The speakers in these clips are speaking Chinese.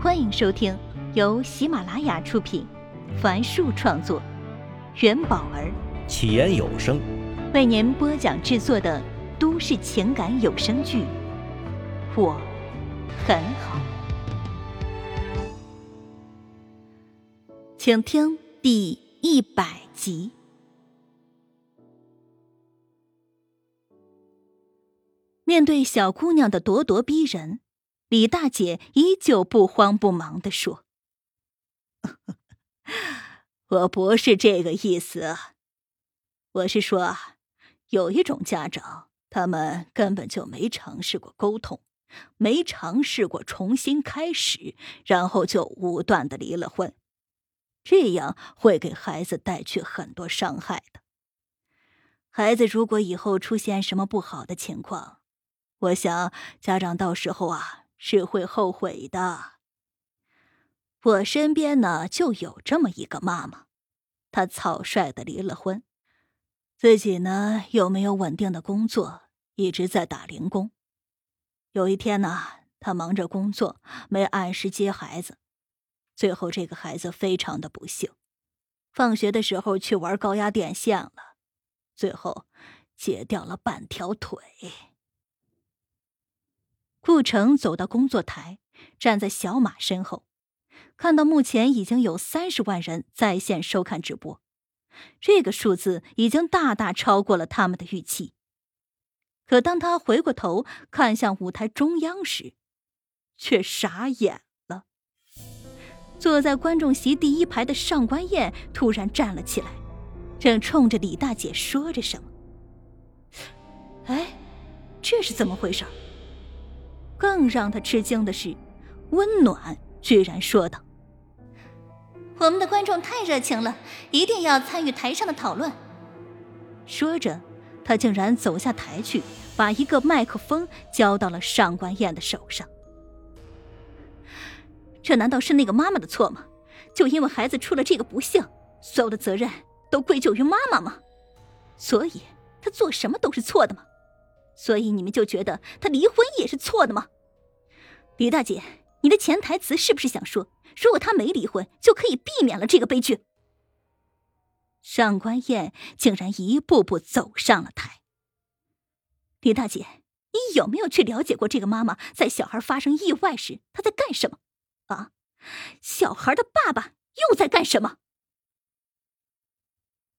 欢迎收听由喜马拉雅出品，凡树创作，元宝儿起言有声为您播讲制作的都市情感有声剧《我很好》，请听第一百集。面对小姑娘的咄咄逼人。李大姐依旧不慌不忙的说：“我不是这个意思，我是说，有一种家长，他们根本就没尝试过沟通，没尝试过重新开始，然后就武断的离了婚，这样会给孩子带去很多伤害的。孩子如果以后出现什么不好的情况，我想家长到时候啊。”是会后悔的。我身边呢就有这么一个妈妈，她草率的离了婚，自己呢又没有稳定的工作，一直在打零工。有一天呢，她忙着工作，没按时接孩子，最后这个孩子非常的不幸，放学的时候去玩高压电线了，最后截掉了半条腿。顾城走到工作台，站在小马身后，看到目前已经有三十万人在线收看直播，这个数字已经大大超过了他们的预期。可当他回过头看向舞台中央时，却傻眼了。坐在观众席第一排的上官燕突然站了起来，正冲着李大姐说着什么。哎，这是怎么回事？更让他吃惊的是，温暖居然说道：“我们的观众太热情了，一定要参与台上的讨论。”说着，他竟然走下台去，把一个麦克风交到了上官燕的手上。这难道是那个妈妈的错吗？就因为孩子出了这个不幸，所有的责任都归咎于妈妈吗？所以她做什么都是错的吗？所以你们就觉得他离婚也是错的吗？李大姐，你的潜台词是不是想说，如果他没离婚，就可以避免了这个悲剧？上官燕竟然一步步走上了台。李大姐，你有没有去了解过这个妈妈在小孩发生意外时她在干什么？啊，小孩的爸爸又在干什么？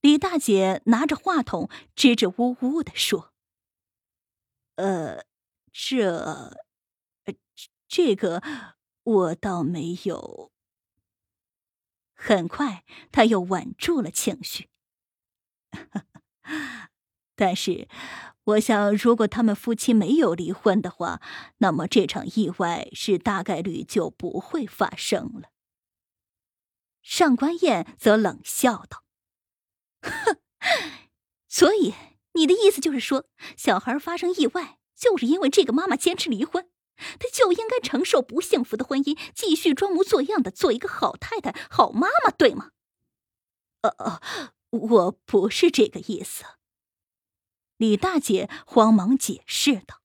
李大姐拿着话筒，支支吾吾的说。呃，这，这个我倒没有。很快，他又稳住了情绪。但是，我想，如果他们夫妻没有离婚的话，那么这场意外是大概率就不会发生了。上官燕则冷笑道：“哼，所以。”你的意思就是说，小孩发生意外，就是因为这个妈妈坚持离婚，她就应该承受不幸福的婚姻，继续装模作样的做一个好太太、好妈妈，对吗？呃呃，我不是这个意思。李大姐慌忙解释道：“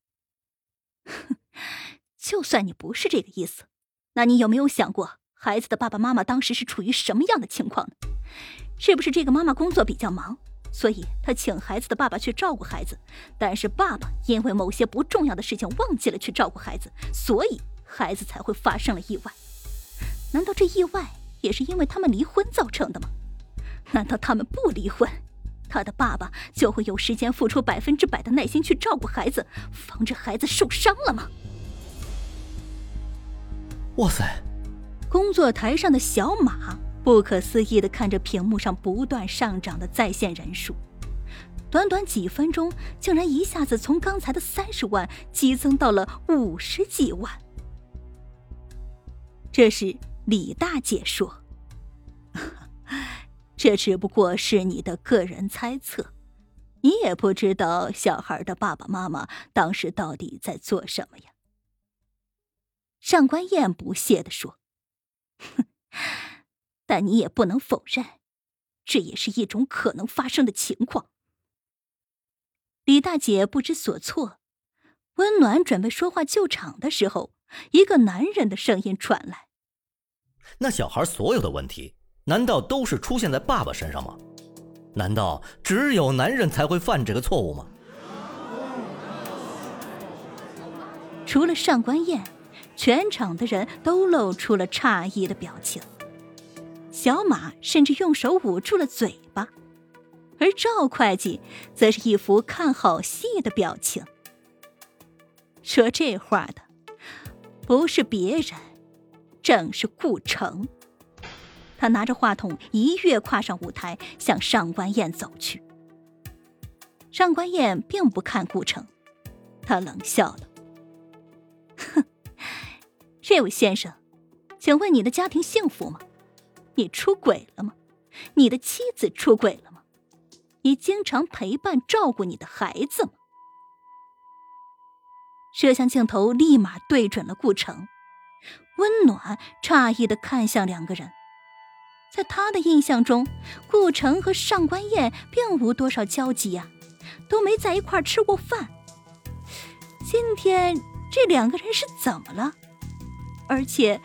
就算你不是这个意思，那你有没有想过，孩子的爸爸妈妈当时是处于什么样的情况呢？是不是这个妈妈工作比较忙？”所以，他请孩子的爸爸去照顾孩子，但是爸爸因为某些不重要的事情忘记了去照顾孩子，所以孩子才会发生了意外。难道这意外也是因为他们离婚造成的吗？难道他们不离婚，他的爸爸就会有时间付出百分之百的耐心去照顾孩子，防止孩子受伤了吗？哇塞！工作台上的小马。不可思议的看着屏幕上不断上涨的在线人数，短短几分钟，竟然一下子从刚才的三十万激增到了五十几万。这是李大姐说：“ 这只不过是你的个人猜测，你也不知道小孩的爸爸妈妈当时到底在做什么呀。”上官燕不屑的说：“哼。”但你也不能否认，这也是一种可能发生的情况。李大姐不知所措，温暖准备说话救场的时候，一个男人的声音传来：“那小孩所有的问题，难道都是出现在爸爸身上吗？难道只有男人才会犯这个错误吗？除了上官燕，全场的人都露出了诧异的表情。小马甚至用手捂住了嘴巴，而赵会计则是一副看好戏的表情。说这话的不是别人，正是顾城。他拿着话筒一跃跨上舞台，向上官燕走去。上官燕并不看顾城，他冷笑了：“哼，这位先生，请问你的家庭幸福吗？”你出轨了吗？你的妻子出轨了吗？你经常陪伴照顾你的孩子吗？摄像镜头立马对准了顾城，温暖诧异的看向两个人。在他的印象中，顾城和上官燕并无多少交集呀，都没在一块吃过饭。今天这两个人是怎么了？而且。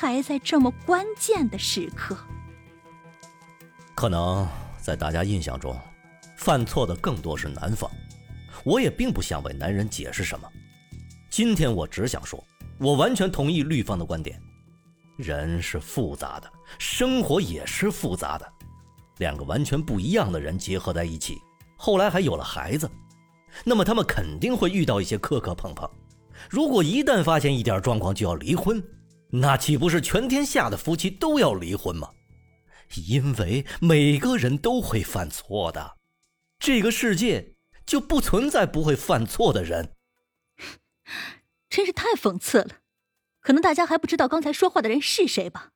还在这么关键的时刻，可能在大家印象中，犯错的更多是男方。我也并不想为男人解释什么。今天我只想说，我完全同意律方的观点。人是复杂的，生活也是复杂的。两个完全不一样的人结合在一起，后来还有了孩子，那么他们肯定会遇到一些磕磕碰碰。如果一旦发现一点状况就要离婚。那岂不是全天下的夫妻都要离婚吗？因为每个人都会犯错的，这个世界就不存在不会犯错的人。真是太讽刺了，可能大家还不知道刚才说话的人是谁吧？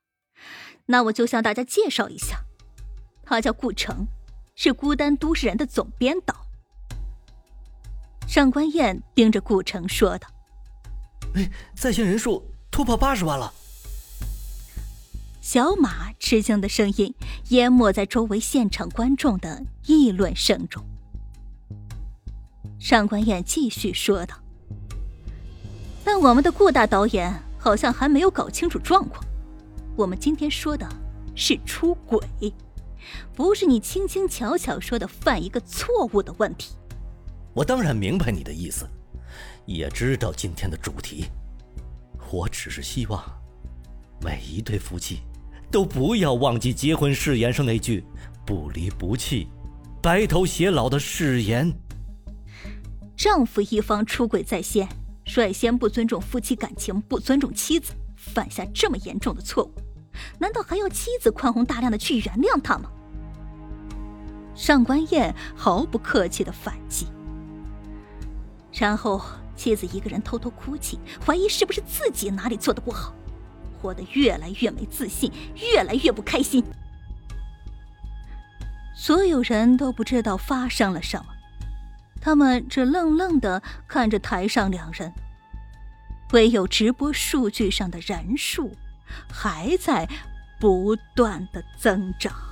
那我就向大家介绍一下，他叫顾城，是孤单都市人的总编导。上官燕盯着顾城说道：“哎，在线人数。”突破八十万了！小马吃惊的声音淹没在周围现场观众的议论声中。上官燕继续说道：“但我们的顾大导演好像还没有搞清楚状况。我们今天说的是出轨，不是你轻轻巧巧说的犯一个错误的问题。”我当然明白你的意思，也知道今天的主题。我只是希望，每一对夫妻都不要忘记结婚誓言上那句“不离不弃，白头偕老”的誓言。丈夫一方出轨在先，率先不尊重夫妻感情，不尊重妻子，犯下这么严重的错误，难道还要妻子宽宏大量的去原谅他吗？上官燕毫不客气的反击，然后。妻子一个人偷偷哭泣，怀疑是不是自己哪里做的不好，活得越来越没自信，越来越不开心。所有人都不知道发生了什么，他们只愣愣的看着台上两人，唯有直播数据上的人数还在不断的增长。